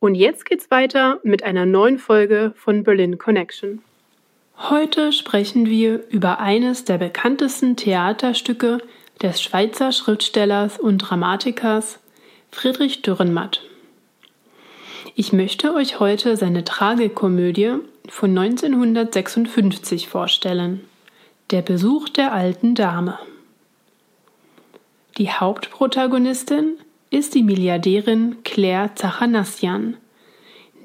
Und jetzt geht's weiter mit einer neuen Folge von Berlin Connection. Heute sprechen wir über eines der bekanntesten Theaterstücke des Schweizer Schriftstellers und Dramatikers Friedrich Dürrenmatt. Ich möchte euch heute seine Tragikomödie von 1956 vorstellen. Der Besuch der alten Dame. Die Hauptprotagonistin ist die Milliardärin Claire Zachanassian.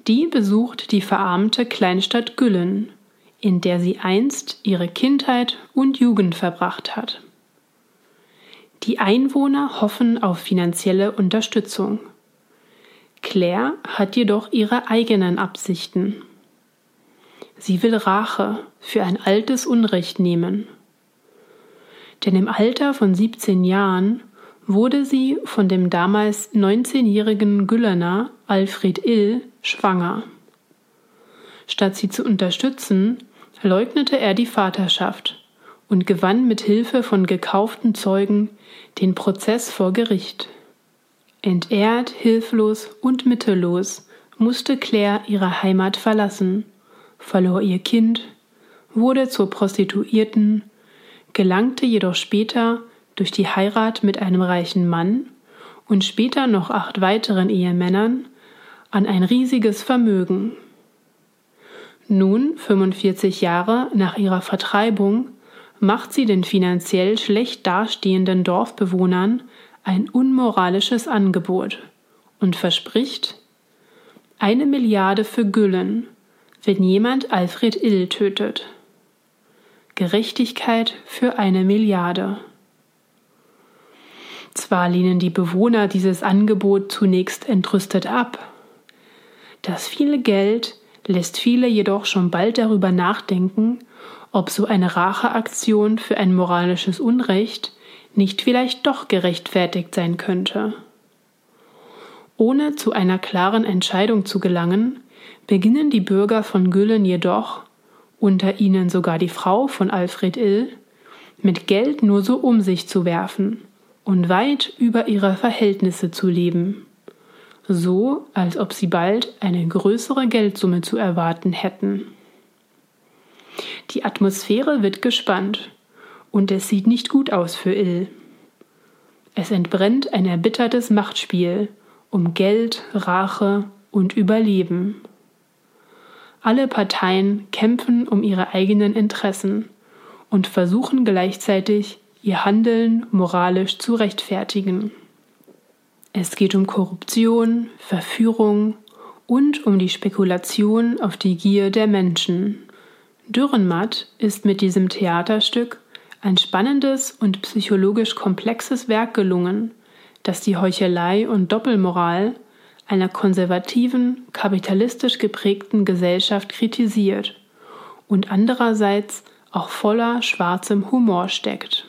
Die besucht die verarmte Kleinstadt Güllen, in der sie einst ihre Kindheit und Jugend verbracht hat. Die Einwohner hoffen auf finanzielle Unterstützung. Claire hat jedoch ihre eigenen Absichten. Sie will Rache für ein altes Unrecht nehmen denn im Alter von 17 Jahren wurde sie von dem damals 19-jährigen Güllener Alfred Ill schwanger. Statt sie zu unterstützen, leugnete er die Vaterschaft und gewann mit Hilfe von gekauften Zeugen den Prozess vor Gericht. Entehrt, hilflos und mittellos musste Claire ihre Heimat verlassen, verlor ihr Kind, wurde zur Prostituierten gelangte jedoch später durch die Heirat mit einem reichen Mann und später noch acht weiteren Ehemännern an ein riesiges Vermögen. Nun, 45 Jahre nach ihrer Vertreibung, macht sie den finanziell schlecht dastehenden Dorfbewohnern ein unmoralisches Angebot und verspricht eine Milliarde für Güllen, wenn jemand Alfred Ill tötet. Gerechtigkeit für eine Milliarde. Zwar lehnen die Bewohner dieses Angebot zunächst entrüstet ab. Das viele Geld lässt viele jedoch schon bald darüber nachdenken, ob so eine Racheaktion für ein moralisches Unrecht nicht vielleicht doch gerechtfertigt sein könnte. Ohne zu einer klaren Entscheidung zu gelangen, beginnen die Bürger von Güllen jedoch unter ihnen sogar die Frau von Alfred Ill, mit Geld nur so um sich zu werfen und weit über ihre Verhältnisse zu leben, so als ob sie bald eine größere Geldsumme zu erwarten hätten. Die Atmosphäre wird gespannt und es sieht nicht gut aus für Ill. Es entbrennt ein erbittertes Machtspiel um Geld, Rache und Überleben. Alle Parteien kämpfen um ihre eigenen Interessen und versuchen gleichzeitig, ihr Handeln moralisch zu rechtfertigen. Es geht um Korruption, Verführung und um die Spekulation auf die Gier der Menschen. Dürrenmatt ist mit diesem Theaterstück ein spannendes und psychologisch komplexes Werk gelungen, das die Heuchelei und Doppelmoral einer konservativen, kapitalistisch geprägten Gesellschaft kritisiert und andererseits auch voller schwarzem Humor steckt.